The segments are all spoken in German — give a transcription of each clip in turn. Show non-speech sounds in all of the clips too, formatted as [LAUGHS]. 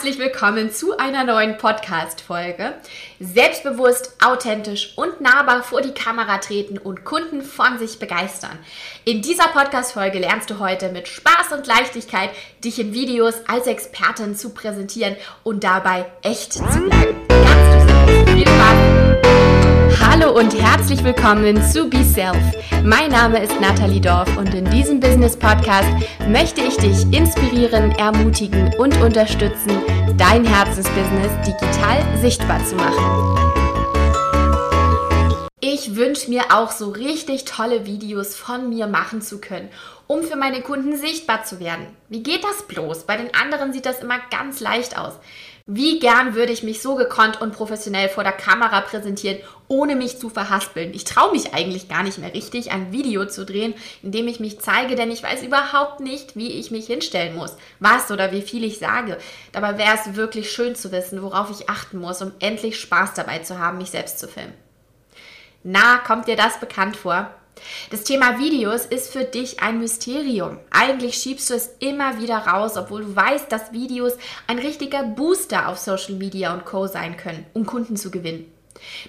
herzlich willkommen zu einer neuen Podcast-Folge. Selbstbewusst, authentisch und nahbar vor die Kamera treten und Kunden von sich begeistern. In dieser Podcast-Folge lernst du heute mit Spaß und Leichtigkeit, dich in Videos als Expertin zu präsentieren und dabei echt zu bleiben. Ganz du selbst. Viel Spaß! Hallo und herzlich willkommen zu Be Self. Mein Name ist Nathalie Dorf und in diesem Business Podcast möchte ich dich inspirieren, ermutigen und unterstützen, dein Herzensbusiness digital sichtbar zu machen. Ich wünsche mir auch so richtig tolle Videos von mir machen zu können, um für meine Kunden sichtbar zu werden. Wie geht das bloß? Bei den anderen sieht das immer ganz leicht aus. Wie gern würde ich mich so gekonnt und professionell vor der Kamera präsentieren, ohne mich zu verhaspeln. Ich traue mich eigentlich gar nicht mehr richtig, ein Video zu drehen, in dem ich mich zeige, denn ich weiß überhaupt nicht, wie ich mich hinstellen muss, was oder wie viel ich sage. Dabei wäre es wirklich schön zu wissen, worauf ich achten muss, um endlich Spaß dabei zu haben, mich selbst zu filmen. Na, kommt dir das bekannt vor? Das Thema Videos ist für dich ein Mysterium. Eigentlich schiebst du es immer wieder raus, obwohl du weißt, dass Videos ein richtiger Booster auf Social Media und Co sein können, um Kunden zu gewinnen.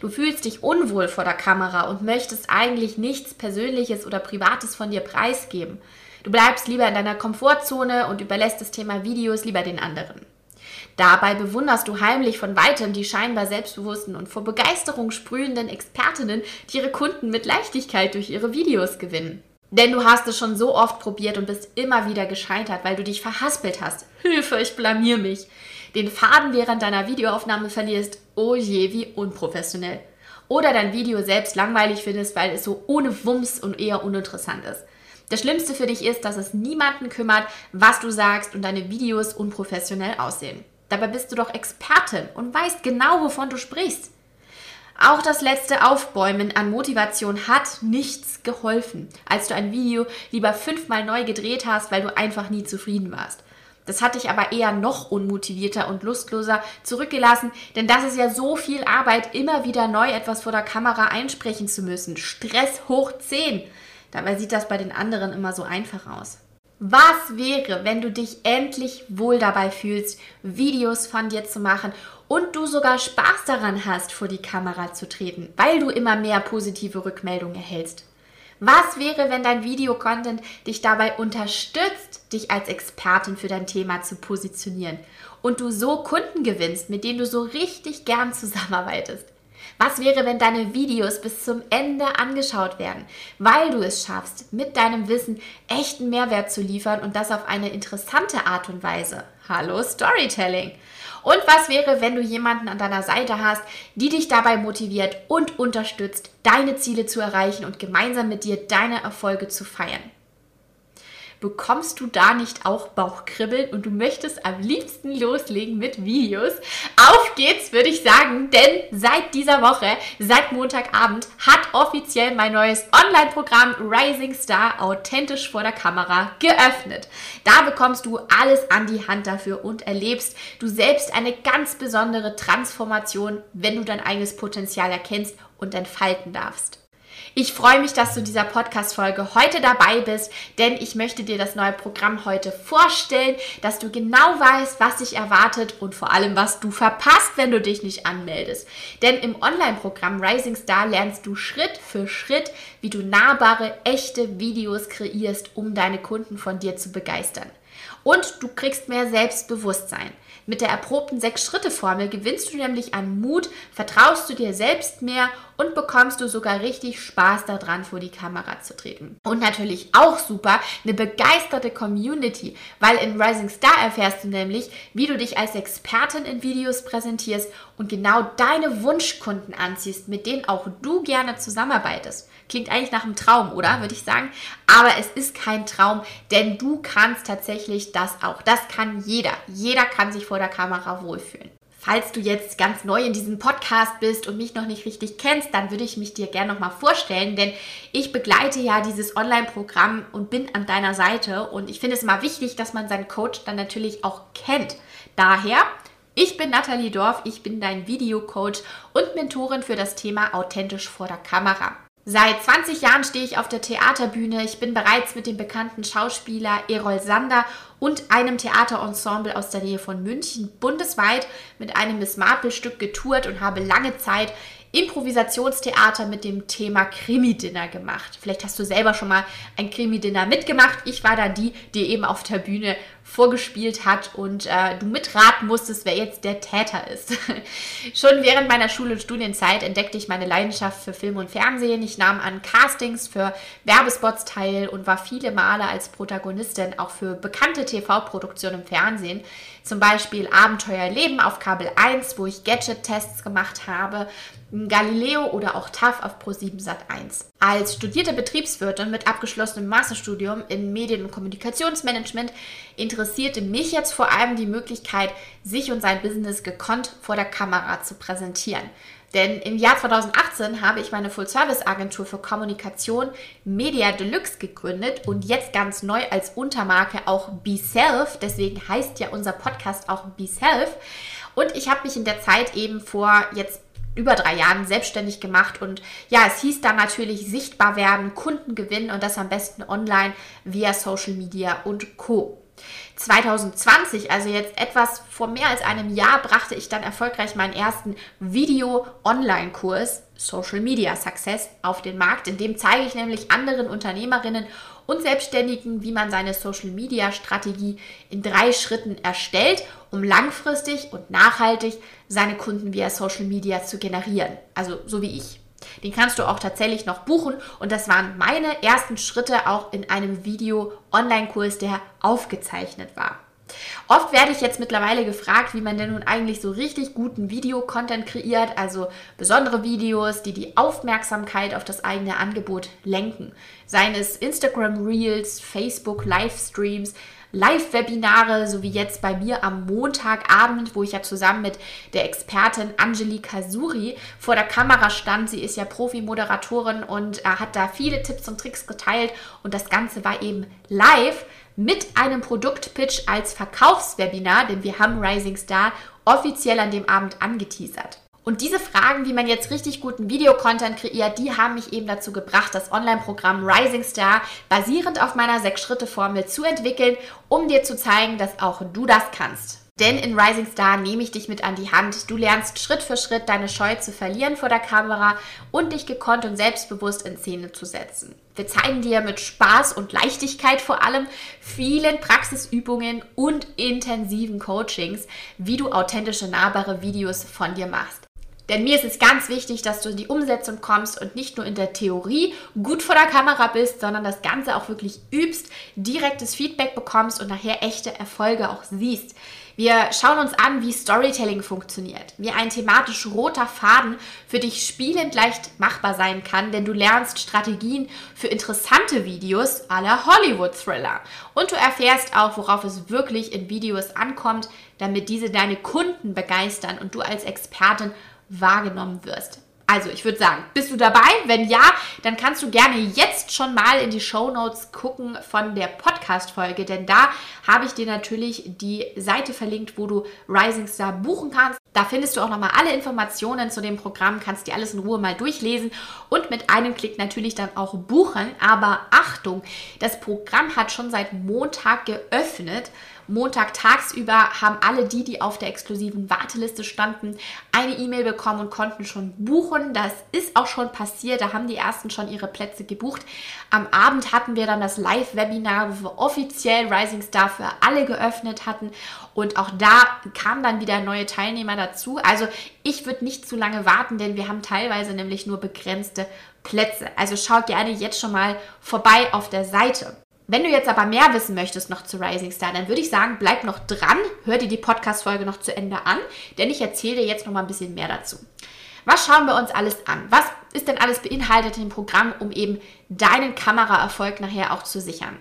Du fühlst dich unwohl vor der Kamera und möchtest eigentlich nichts Persönliches oder Privates von dir preisgeben. Du bleibst lieber in deiner Komfortzone und überlässt das Thema Videos lieber den anderen. Dabei bewunderst du heimlich von weitem die scheinbar selbstbewussten und vor Begeisterung sprühenden Expertinnen, die ihre Kunden mit Leichtigkeit durch ihre Videos gewinnen. Denn du hast es schon so oft probiert und bist immer wieder gescheitert, weil du dich verhaspelt hast. Hilfe, ich blamier mich. Den Faden während deiner Videoaufnahme verlierst. Oh je, wie unprofessionell. Oder dein Video selbst langweilig findest, weil es so ohne Wumms und eher uninteressant ist. Das Schlimmste für dich ist, dass es niemanden kümmert, was du sagst und deine Videos unprofessionell aussehen. Dabei bist du doch Expertin und weißt genau, wovon du sprichst. Auch das letzte Aufbäumen an Motivation hat nichts geholfen, als du ein Video lieber fünfmal neu gedreht hast, weil du einfach nie zufrieden warst. Das hat dich aber eher noch unmotivierter und lustloser zurückgelassen, denn das ist ja so viel Arbeit, immer wieder neu etwas vor der Kamera einsprechen zu müssen. Stress hoch 10. Dabei sieht das bei den anderen immer so einfach aus. Was wäre, wenn du dich endlich wohl dabei fühlst, Videos von dir zu machen und du sogar Spaß daran hast, vor die Kamera zu treten, weil du immer mehr positive Rückmeldungen erhältst? Was wäre, wenn dein Videocontent dich dabei unterstützt, dich als Expertin für dein Thema zu positionieren und du so Kunden gewinnst, mit denen du so richtig gern zusammenarbeitest? Was wäre, wenn deine Videos bis zum Ende angeschaut werden, weil du es schaffst, mit deinem Wissen echten Mehrwert zu liefern und das auf eine interessante Art und Weise? Hallo Storytelling. Und was wäre, wenn du jemanden an deiner Seite hast, die dich dabei motiviert und unterstützt, deine Ziele zu erreichen und gemeinsam mit dir deine Erfolge zu feiern? Bekommst du da nicht auch Bauchkribbeln und du möchtest am liebsten loslegen mit Videos? Auf geht's, würde ich sagen, denn seit dieser Woche, seit Montagabend, hat offiziell mein neues Online-Programm Rising Star authentisch vor der Kamera geöffnet. Da bekommst du alles an die Hand dafür und erlebst du selbst eine ganz besondere Transformation, wenn du dein eigenes Potenzial erkennst und entfalten darfst. Ich freue mich, dass du in dieser Podcast-Folge heute dabei bist, denn ich möchte dir das neue Programm heute vorstellen, dass du genau weißt, was dich erwartet und vor allem, was du verpasst, wenn du dich nicht anmeldest. Denn im Online-Programm Rising Star lernst du Schritt für Schritt, wie du nahbare, echte Videos kreierst, um deine Kunden von dir zu begeistern. Und du kriegst mehr Selbstbewusstsein. Mit der erprobten Sechs-Schritte-Formel gewinnst du nämlich an Mut, vertraust du dir selbst mehr und bekommst du sogar richtig Spaß daran, vor die Kamera zu treten. Und natürlich auch super, eine begeisterte Community, weil in Rising Star erfährst du nämlich, wie du dich als Expertin in Videos präsentierst und genau deine Wunschkunden anziehst, mit denen auch du gerne zusammenarbeitest. Klingt eigentlich nach einem Traum, oder? Würde ich sagen. Aber es ist kein Traum, denn du kannst tatsächlich das auch. Das kann jeder. Jeder kann sich vor der Kamera wohlfühlen. Falls du jetzt ganz neu in diesem Podcast bist und mich noch nicht richtig kennst, dann würde ich mich dir gerne nochmal vorstellen, denn ich begleite ja dieses Online-Programm und bin an deiner Seite und ich finde es immer wichtig, dass man seinen Coach dann natürlich auch kennt. Daher, ich bin Nathalie Dorf, ich bin dein Videocoach und Mentorin für das Thema authentisch vor der Kamera. Seit 20 Jahren stehe ich auf der Theaterbühne. Ich bin bereits mit dem bekannten Schauspieler Erol Sander und einem Theaterensemble aus der Nähe von München bundesweit mit einem Miss Marple-Stück getourt und habe lange Zeit Improvisationstheater mit dem Thema Krimi-Dinner gemacht. Vielleicht hast du selber schon mal ein Krimi-Dinner mitgemacht. Ich war da die, die eben auf der Bühne vorgespielt hat und äh, du mitraten musstest, wer jetzt der Täter ist. [LAUGHS] schon während meiner Schul- und Studienzeit entdeckte ich meine Leidenschaft für Film und Fernsehen. Ich nahm an Castings für Werbespots teil und war viele Male als Protagonistin auch für bekannte TV-Produktionen im Fernsehen. Zum Beispiel Abenteuer Leben auf Kabel 1, wo ich Gadget-Tests gemacht habe Galileo oder auch TAF auf Pro7 Sat1. Als studierte Betriebswirtin mit abgeschlossenem Masterstudium in Medien- und Kommunikationsmanagement interessierte mich jetzt vor allem die Möglichkeit, sich und sein Business gekonnt vor der Kamera zu präsentieren. Denn im Jahr 2018 habe ich meine Full-Service-Agentur für Kommunikation Media Deluxe gegründet und jetzt ganz neu als Untermarke auch Be Self. Deswegen heißt ja unser Podcast auch Be Self. Und ich habe mich in der Zeit eben vor jetzt über drei Jahren selbstständig gemacht und ja, es hieß dann natürlich sichtbar werden, Kunden gewinnen und das am besten online via Social Media und Co. 2020, also jetzt etwas vor mehr als einem Jahr, brachte ich dann erfolgreich meinen ersten Video-Online-Kurs Social Media Success auf den Markt. In dem zeige ich nämlich anderen Unternehmerinnen und Selbstständigen, wie man seine Social Media Strategie in drei Schritten erstellt, um langfristig und nachhaltig seine Kunden via Social Media zu generieren. Also so wie ich. Den kannst du auch tatsächlich noch buchen und das waren meine ersten Schritte auch in einem Video-Online-Kurs, der aufgezeichnet war. Oft werde ich jetzt mittlerweile gefragt, wie man denn nun eigentlich so richtig guten Videocontent kreiert, also besondere Videos, die die Aufmerksamkeit auf das eigene Angebot lenken. Seien es Instagram Reels, Facebook Livestreams, Live-Webinare, so wie jetzt bei mir am Montagabend, wo ich ja zusammen mit der Expertin Angelika Suri vor der Kamera stand. Sie ist ja Profi-Moderatorin und hat da viele Tipps und Tricks geteilt und das Ganze war eben live mit einem Produktpitch als Verkaufswebinar, denn wir haben Rising Star offiziell an dem Abend angeteasert. Und diese Fragen, wie man jetzt richtig guten Videocontent kreiert, die haben mich eben dazu gebracht, das Online-Programm Rising Star basierend auf meiner 6-Schritte-Formel zu entwickeln, um dir zu zeigen, dass auch du das kannst. Denn in Rising Star nehme ich dich mit an die Hand. Du lernst Schritt für Schritt deine Scheu zu verlieren vor der Kamera und dich gekonnt und selbstbewusst in Szene zu setzen. Wir zeigen dir mit Spaß und Leichtigkeit vor allem vielen Praxisübungen und intensiven Coachings, wie du authentische, nahbare Videos von dir machst. Denn mir ist es ganz wichtig, dass du in die Umsetzung kommst und nicht nur in der Theorie gut vor der Kamera bist, sondern das Ganze auch wirklich übst, direktes Feedback bekommst und nachher echte Erfolge auch siehst. Wir schauen uns an, wie Storytelling funktioniert, wie ein thematisch roter Faden für dich spielend leicht machbar sein kann, denn du lernst Strategien für interessante Videos aller Hollywood-Thriller. Und du erfährst auch, worauf es wirklich in Videos ankommt, damit diese deine Kunden begeistern und du als Expertin wahrgenommen wirst. Also, ich würde sagen, bist du dabei? Wenn ja, dann kannst du gerne jetzt schon mal in die Show Notes gucken von der Podcast-Folge, denn da habe ich dir natürlich die Seite verlinkt, wo du Rising Star buchen kannst. Da findest du auch nochmal alle Informationen zu dem Programm, kannst dir alles in Ruhe mal durchlesen und mit einem Klick natürlich dann auch buchen. Aber Achtung, das Programm hat schon seit Montag geöffnet Montag tagsüber haben alle die, die auf der exklusiven Warteliste standen, eine E-Mail bekommen und konnten schon buchen. Das ist auch schon passiert. Da haben die ersten schon ihre Plätze gebucht. Am Abend hatten wir dann das Live-Webinar, wo wir offiziell Rising Star für alle geöffnet hatten. Und auch da kamen dann wieder neue Teilnehmer dazu. Also ich würde nicht zu lange warten, denn wir haben teilweise nämlich nur begrenzte Plätze. Also schau gerne jetzt schon mal vorbei auf der Seite. Wenn du jetzt aber mehr wissen möchtest noch zu Rising Star, dann würde ich sagen, bleib noch dran, hör dir die Podcast-Folge noch zu Ende an, denn ich erzähle dir jetzt noch mal ein bisschen mehr dazu. Was schauen wir uns alles an? Was ist denn alles beinhaltet im Programm, um eben deinen Kameraerfolg nachher auch zu sichern?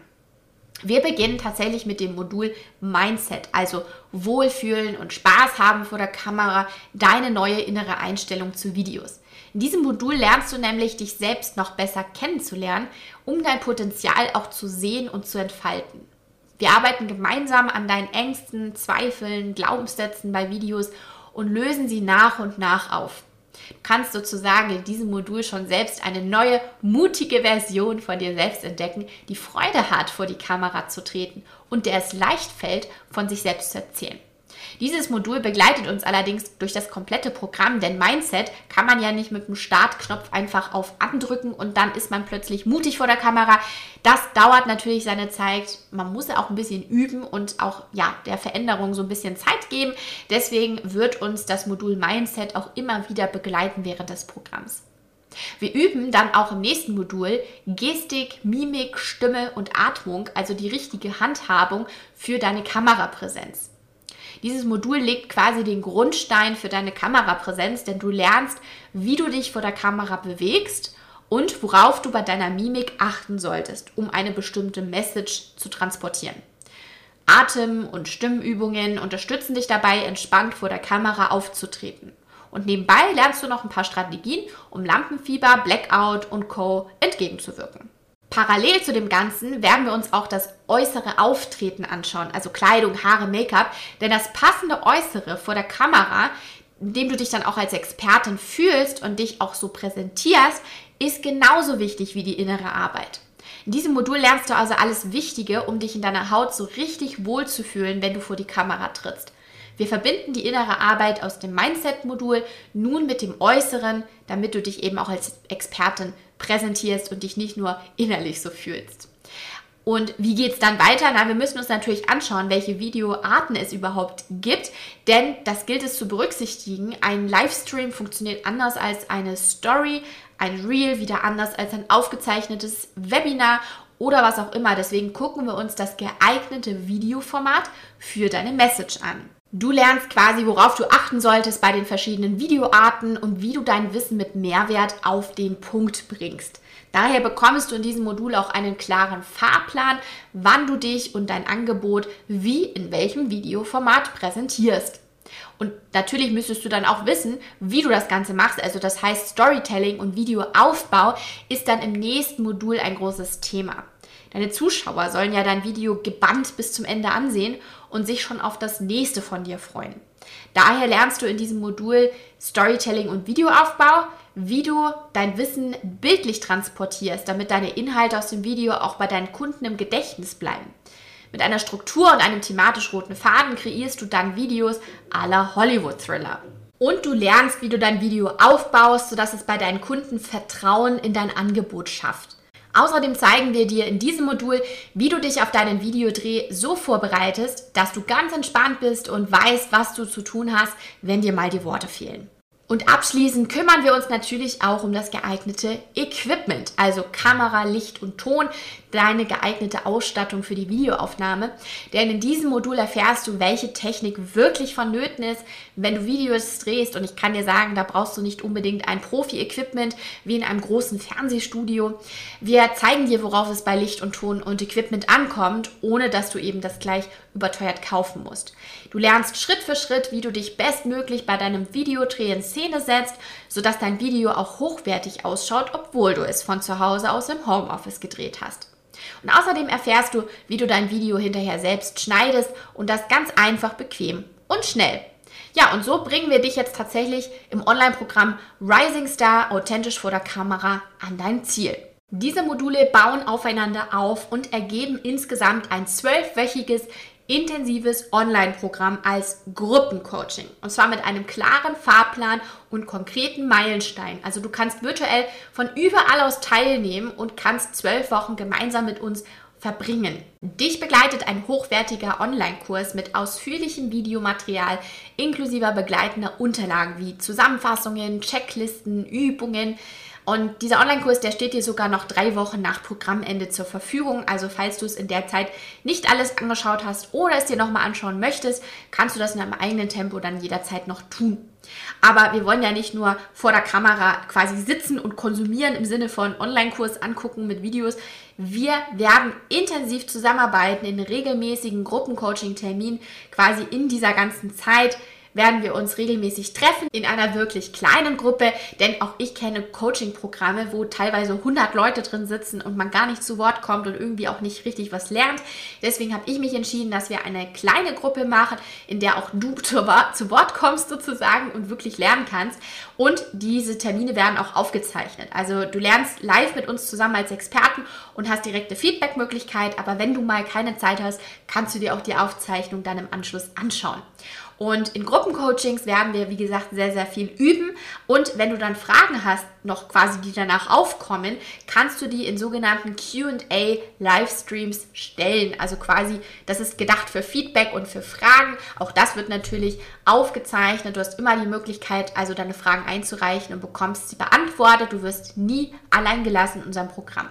Wir beginnen tatsächlich mit dem Modul Mindset, also Wohlfühlen und Spaß haben vor der Kamera, deine neue innere Einstellung zu Videos. In diesem Modul lernst du nämlich, dich selbst noch besser kennenzulernen, um dein Potenzial auch zu sehen und zu entfalten. Wir arbeiten gemeinsam an deinen Ängsten, Zweifeln, Glaubenssätzen bei Videos und lösen sie nach und nach auf. Du kannst sozusagen in diesem Modul schon selbst eine neue, mutige Version von dir selbst entdecken, die Freude hat, vor die Kamera zu treten und der es leicht fällt, von sich selbst zu erzählen. Dieses Modul begleitet uns allerdings durch das komplette Programm, denn Mindset kann man ja nicht mit dem Startknopf einfach auf andrücken und dann ist man plötzlich mutig vor der Kamera. Das dauert natürlich seine Zeit. Man muss ja auch ein bisschen üben und auch ja, der Veränderung so ein bisschen Zeit geben. Deswegen wird uns das Modul Mindset auch immer wieder begleiten während des Programms. Wir üben dann auch im nächsten Modul Gestik, Mimik, Stimme und Atmung, also die richtige Handhabung für deine Kamerapräsenz. Dieses Modul legt quasi den Grundstein für deine Kamerapräsenz, denn du lernst, wie du dich vor der Kamera bewegst und worauf du bei deiner Mimik achten solltest, um eine bestimmte Message zu transportieren. Atem- und Stimmübungen unterstützen dich dabei, entspannt vor der Kamera aufzutreten. Und nebenbei lernst du noch ein paar Strategien, um Lampenfieber, Blackout und Co. entgegenzuwirken. Parallel zu dem Ganzen werden wir uns auch das äußere Auftreten anschauen, also Kleidung, Haare, Make-up, denn das passende Äußere vor der Kamera, in dem du dich dann auch als Expertin fühlst und dich auch so präsentierst, ist genauso wichtig wie die innere Arbeit. In diesem Modul lernst du also alles Wichtige, um dich in deiner Haut so richtig wohl zu fühlen, wenn du vor die Kamera trittst. Wir verbinden die innere Arbeit aus dem Mindset-Modul nun mit dem Äußeren, damit du dich eben auch als Expertin präsentierst und dich nicht nur innerlich so fühlst. Und wie geht es dann weiter? Na, wir müssen uns natürlich anschauen, welche Videoarten es überhaupt gibt, denn das gilt es zu berücksichtigen. Ein Livestream funktioniert anders als eine Story, ein Reel wieder anders als ein aufgezeichnetes Webinar oder was auch immer. Deswegen gucken wir uns das geeignete Videoformat für deine Message an. Du lernst quasi, worauf du achten solltest bei den verschiedenen Videoarten und wie du dein Wissen mit Mehrwert auf den Punkt bringst. Daher bekommst du in diesem Modul auch einen klaren Fahrplan, wann du dich und dein Angebot wie in welchem Videoformat präsentierst. Und natürlich müsstest du dann auch wissen, wie du das Ganze machst. Also das heißt, Storytelling und Videoaufbau ist dann im nächsten Modul ein großes Thema. Deine Zuschauer sollen ja dein Video gebannt bis zum Ende ansehen und sich schon auf das nächste von dir freuen. Daher lernst du in diesem Modul Storytelling und Videoaufbau, wie du dein Wissen bildlich transportierst, damit deine Inhalte aus dem Video auch bei deinen Kunden im Gedächtnis bleiben. Mit einer Struktur und einem thematisch roten Faden kreierst du dann Videos aller Hollywood-Thriller. Und du lernst, wie du dein Video aufbaust, sodass es bei deinen Kunden Vertrauen in dein Angebot schafft. Außerdem zeigen wir dir in diesem Modul, wie du dich auf deinen Videodreh so vorbereitest, dass du ganz entspannt bist und weißt, was du zu tun hast, wenn dir mal die Worte fehlen. Und abschließend kümmern wir uns natürlich auch um das geeignete Equipment, also Kamera, Licht und Ton, deine geeignete Ausstattung für die Videoaufnahme. Denn in diesem Modul erfährst du, welche Technik wirklich vonnöten ist, wenn du Videos drehst. Und ich kann dir sagen, da brauchst du nicht unbedingt ein Profi-Equipment wie in einem großen Fernsehstudio. Wir zeigen dir, worauf es bei Licht und Ton und Equipment ankommt, ohne dass du eben das gleich überteuert kaufen musst. Du lernst Schritt für Schritt, wie du dich bestmöglich bei deinem Videodreh in Szene setzt, sodass dein Video auch hochwertig ausschaut, obwohl du es von zu Hause aus im Homeoffice gedreht hast. Und außerdem erfährst du, wie du dein Video hinterher selbst schneidest und das ganz einfach, bequem und schnell. Ja, und so bringen wir dich jetzt tatsächlich im Online-Programm Rising Star authentisch vor der Kamera an dein Ziel. Diese Module bauen aufeinander auf und ergeben insgesamt ein zwölfwöchiges intensives Online-Programm als Gruppencoaching. Und zwar mit einem klaren Fahrplan und konkreten Meilensteinen. Also du kannst virtuell von überall aus teilnehmen und kannst zwölf Wochen gemeinsam mit uns verbringen. Dich begleitet ein hochwertiger Online-Kurs mit ausführlichem Videomaterial inklusive begleitender Unterlagen wie Zusammenfassungen, Checklisten, Übungen, und dieser Online-Kurs, der steht dir sogar noch drei Wochen nach Programmende zur Verfügung. Also falls du es in der Zeit nicht alles angeschaut hast oder es dir nochmal anschauen möchtest, kannst du das in deinem eigenen Tempo dann jederzeit noch tun. Aber wir wollen ja nicht nur vor der Kamera quasi sitzen und konsumieren im Sinne von Online-Kurs angucken mit Videos. Wir werden intensiv zusammenarbeiten in regelmäßigen Gruppencoaching-Terminen quasi in dieser ganzen Zeit werden wir uns regelmäßig treffen in einer wirklich kleinen Gruppe, denn auch ich kenne Coaching-Programme, wo teilweise 100 Leute drin sitzen und man gar nicht zu Wort kommt und irgendwie auch nicht richtig was lernt. Deswegen habe ich mich entschieden, dass wir eine kleine Gruppe machen, in der auch du [LAUGHS] zu Wort kommst sozusagen und wirklich lernen kannst. Und diese Termine werden auch aufgezeichnet. Also du lernst live mit uns zusammen als Experten und hast direkte Feedback-Möglichkeit. Aber wenn du mal keine Zeit hast, kannst du dir auch die Aufzeichnung dann im Anschluss anschauen. Und in Gruppencoachings werden wir, wie gesagt, sehr, sehr viel üben. Und wenn du dann Fragen hast, noch quasi, die danach aufkommen, kannst du die in sogenannten QA Livestreams stellen. Also quasi, das ist gedacht für Feedback und für Fragen. Auch das wird natürlich aufgezeichnet. Du hast immer die Möglichkeit, also deine Fragen einzureichen und bekommst sie beantwortet. Du wirst nie allein gelassen in unserem Programm.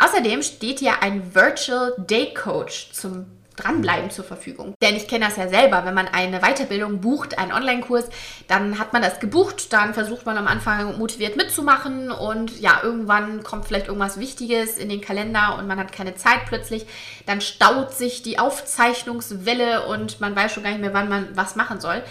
Außerdem steht hier ein Virtual Day Coach zum Dranbleiben zur Verfügung. Denn ich kenne das ja selber, wenn man eine Weiterbildung bucht, einen Online-Kurs, dann hat man das gebucht, dann versucht man am Anfang motiviert mitzumachen und ja, irgendwann kommt vielleicht irgendwas Wichtiges in den Kalender und man hat keine Zeit plötzlich. Dann staut sich die Aufzeichnungswelle und man weiß schon gar nicht mehr, wann man was machen soll.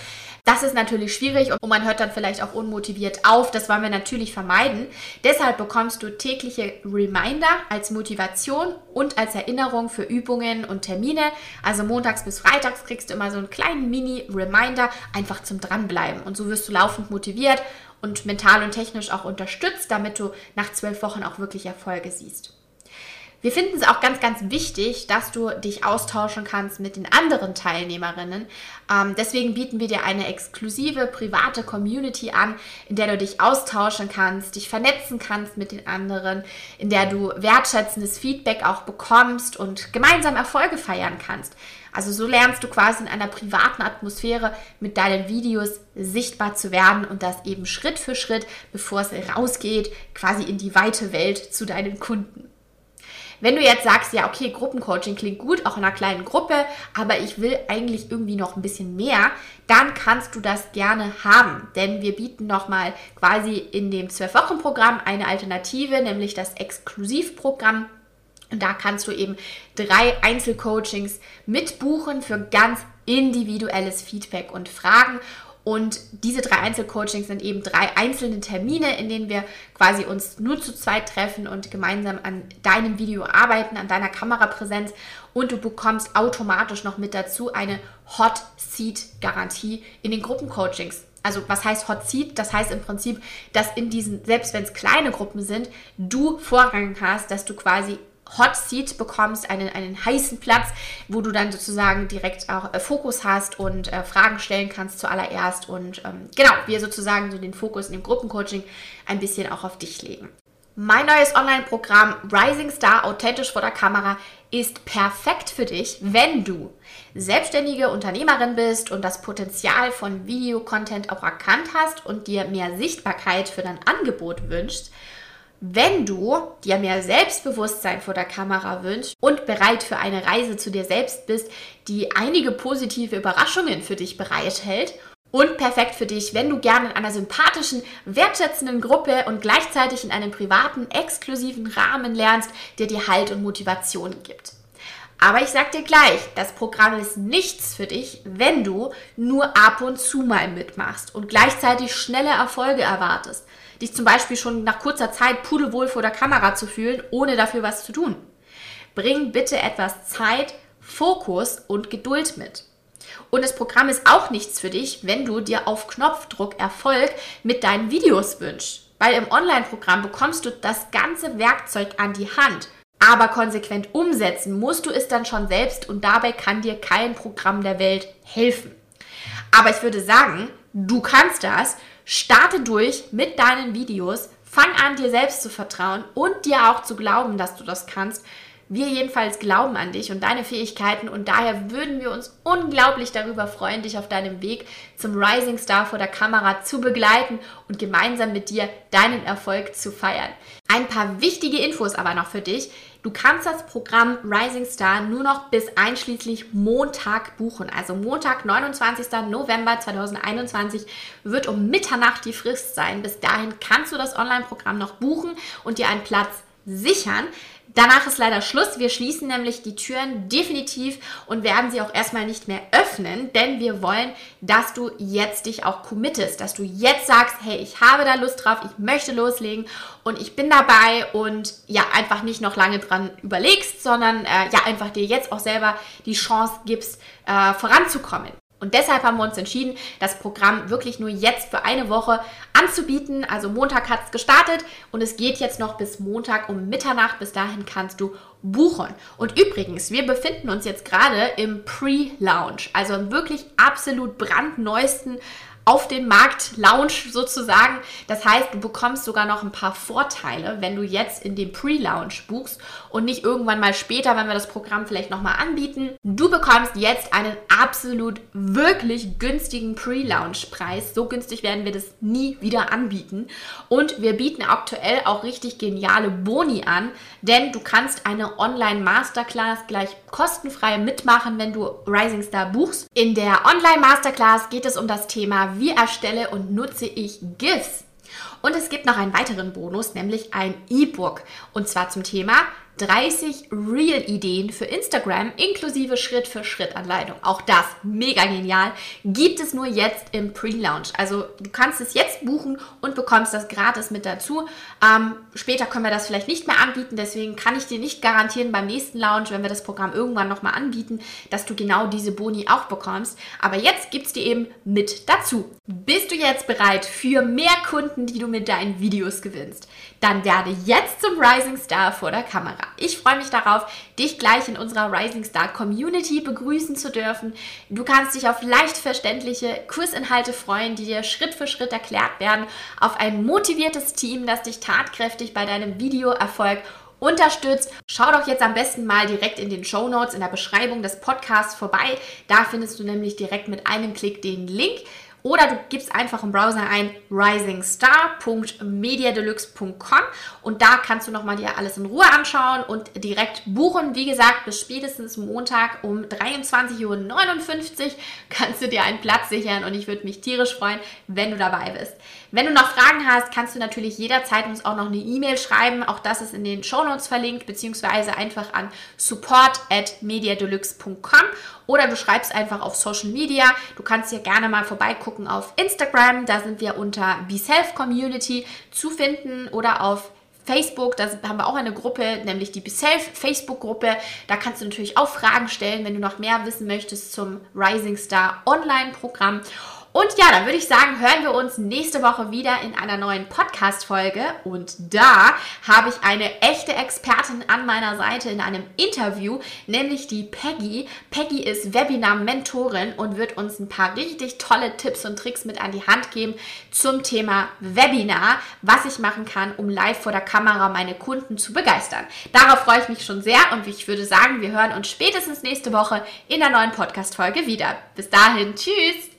Das ist natürlich schwierig und man hört dann vielleicht auch unmotiviert auf. Das wollen wir natürlich vermeiden. Deshalb bekommst du tägliche Reminder als Motivation und als Erinnerung für Übungen und Termine. Also montags bis freitags kriegst du immer so einen kleinen Mini-Reminder einfach zum Dranbleiben. Und so wirst du laufend motiviert und mental und technisch auch unterstützt, damit du nach zwölf Wochen auch wirklich Erfolge siehst. Wir finden es auch ganz, ganz wichtig, dass du dich austauschen kannst mit den anderen Teilnehmerinnen. Ähm, deswegen bieten wir dir eine exklusive private Community an, in der du dich austauschen kannst, dich vernetzen kannst mit den anderen, in der du wertschätzendes Feedback auch bekommst und gemeinsam Erfolge feiern kannst. Also so lernst du quasi in einer privaten Atmosphäre mit deinen Videos sichtbar zu werden und das eben Schritt für Schritt, bevor es rausgeht, quasi in die weite Welt zu deinen Kunden. Wenn du jetzt sagst, ja, okay, Gruppencoaching klingt gut, auch in einer kleinen Gruppe, aber ich will eigentlich irgendwie noch ein bisschen mehr, dann kannst du das gerne haben. Denn wir bieten nochmal quasi in dem 12-Wochen-Programm eine Alternative, nämlich das Exklusivprogramm und da kannst du eben drei Einzelcoachings mitbuchen für ganz individuelles Feedback und Fragen. Und diese drei Einzelcoachings sind eben drei einzelne Termine, in denen wir quasi uns nur zu zweit treffen und gemeinsam an deinem Video arbeiten, an deiner Kamerapräsenz. Und du bekommst automatisch noch mit dazu eine Hot Seat Garantie in den Gruppencoachings. Also was heißt Hot Seat? Das heißt im Prinzip, dass in diesen, selbst wenn es kleine Gruppen sind, du Vorrang hast, dass du quasi Hot Seat bekommst, einen, einen heißen Platz, wo du dann sozusagen direkt auch äh, Fokus hast und äh, Fragen stellen kannst zuallererst. Und ähm, genau, wir sozusagen so den Fokus in dem Gruppencoaching ein bisschen auch auf dich legen. Mein neues Online-Programm Rising Star authentisch vor der Kamera ist perfekt für dich, wenn du selbstständige Unternehmerin bist und das Potenzial von Videocontent auch erkannt hast und dir mehr Sichtbarkeit für dein Angebot wünschst wenn du dir mehr Selbstbewusstsein vor der Kamera wünschst und bereit für eine Reise zu dir selbst bist, die einige positive Überraschungen für dich bereithält und perfekt für dich, wenn du gerne in einer sympathischen, wertschätzenden Gruppe und gleichzeitig in einem privaten, exklusiven Rahmen lernst, der dir Halt und Motivation gibt. Aber ich sag dir gleich, das Programm ist nichts für dich, wenn du nur ab und zu mal mitmachst und gleichzeitig schnelle Erfolge erwartest dich zum Beispiel schon nach kurzer Zeit pudelwohl vor der Kamera zu fühlen, ohne dafür was zu tun. Bring bitte etwas Zeit, Fokus und Geduld mit. Und das Programm ist auch nichts für dich, wenn du dir auf Knopfdruck Erfolg mit deinen Videos wünschst. Weil im Online-Programm bekommst du das ganze Werkzeug an die Hand. Aber konsequent umsetzen musst du es dann schon selbst und dabei kann dir kein Programm der Welt helfen. Aber ich würde sagen, du kannst das Starte durch mit deinen Videos, fang an, dir selbst zu vertrauen und dir auch zu glauben, dass du das kannst. Wir jedenfalls glauben an dich und deine Fähigkeiten und daher würden wir uns unglaublich darüber freuen, dich auf deinem Weg zum Rising Star vor der Kamera zu begleiten und gemeinsam mit dir deinen Erfolg zu feiern. Ein paar wichtige Infos aber noch für dich. Du kannst das Programm Rising Star nur noch bis einschließlich Montag buchen. Also Montag, 29. November 2021 wird um Mitternacht die Frist sein. Bis dahin kannst du das Online-Programm noch buchen und dir einen Platz sichern. Danach ist leider Schluss. Wir schließen nämlich die Türen definitiv und werden sie auch erstmal nicht mehr öffnen, denn wir wollen, dass du jetzt dich auch committest, dass du jetzt sagst, hey, ich habe da Lust drauf, ich möchte loslegen und ich bin dabei und ja, einfach nicht noch lange dran überlegst, sondern äh, ja, einfach dir jetzt auch selber die Chance gibst, äh, voranzukommen. Und deshalb haben wir uns entschieden, das Programm wirklich nur jetzt für eine Woche anzubieten. Also Montag hat es gestartet und es geht jetzt noch bis Montag um Mitternacht. Bis dahin kannst du buchen. Und übrigens, wir befinden uns jetzt gerade im Pre-Launch, also im wirklich absolut brandneuesten auf den Markt Lounge sozusagen. Das heißt, du bekommst sogar noch ein paar Vorteile, wenn du jetzt in dem Pre-Launch buchst und nicht irgendwann mal später, wenn wir das Programm vielleicht nochmal anbieten. Du bekommst jetzt einen absolut wirklich günstigen Pre-Launch-Preis. So günstig werden wir das nie wieder anbieten. Und wir bieten aktuell auch richtig geniale Boni an, denn du kannst eine Online-Masterclass gleich kostenfrei mitmachen, wenn du Rising Star buchst. In der Online-Masterclass geht es um das Thema wie erstelle und nutze ich GIFs. Und es gibt noch einen weiteren Bonus, nämlich ein E-Book. Und zwar zum Thema 30 Real-Ideen für Instagram inklusive Schritt-für-Schritt-Anleitung. Auch das mega genial. Gibt es nur jetzt im Pre-Launch. Also du kannst es jetzt buchen und bekommst das gratis mit dazu. Ähm, später können wir das vielleicht nicht mehr anbieten, deswegen kann ich dir nicht garantieren beim nächsten Launch, wenn wir das Programm irgendwann nochmal anbieten, dass du genau diese Boni auch bekommst. Aber jetzt gibt es dir eben mit dazu. Bist du jetzt bereit für mehr Kunden, die du mit deinen Videos gewinnst? Dann werde jetzt zum Rising Star vor der Kamera. Ich freue mich darauf, dich gleich in unserer Rising Star Community begrüßen zu dürfen. Du kannst dich auf leicht verständliche Kursinhalte freuen, die dir Schritt für Schritt erklärt werden, auf ein motiviertes Team, das dich tatkräftig bei deinem Videoerfolg unterstützt. Schau doch jetzt am besten mal direkt in den Show Notes in der Beschreibung des Podcasts vorbei. Da findest du nämlich direkt mit einem Klick den Link oder du gibst einfach im Browser ein risingstar.mediadeluxe.com und da kannst du nochmal dir alles in Ruhe anschauen und direkt buchen. Wie gesagt, bis spätestens Montag um 23.59 Uhr kannst du dir einen Platz sichern und ich würde mich tierisch freuen, wenn du dabei bist. Wenn du noch Fragen hast, kannst du natürlich jederzeit uns auch noch eine E-Mail schreiben. Auch das ist in den Show Notes verlinkt, beziehungsweise einfach an support at mediadeluxe.com oder du schreibst einfach auf Social Media. Du kannst hier gerne mal vorbeigucken auf Instagram. Da sind wir unter BeSelf Community zu finden oder auf Facebook, da haben wir auch eine Gruppe, nämlich die BeSelf Facebook-Gruppe. Da kannst du natürlich auch Fragen stellen, wenn du noch mehr wissen möchtest zum Rising Star Online-Programm. Und ja, dann würde ich sagen, hören wir uns nächste Woche wieder in einer neuen Podcast-Folge. Und da habe ich eine echte Expertin an meiner Seite in einem Interview, nämlich die Peggy. Peggy ist Webinar-Mentorin und wird uns ein paar richtig tolle Tipps und Tricks mit an die Hand geben zum Thema Webinar, was ich machen kann, um live vor der Kamera meine Kunden zu begeistern. Darauf freue ich mich schon sehr und ich würde sagen, wir hören uns spätestens nächste Woche in der neuen Podcast-Folge wieder. Bis dahin, tschüss!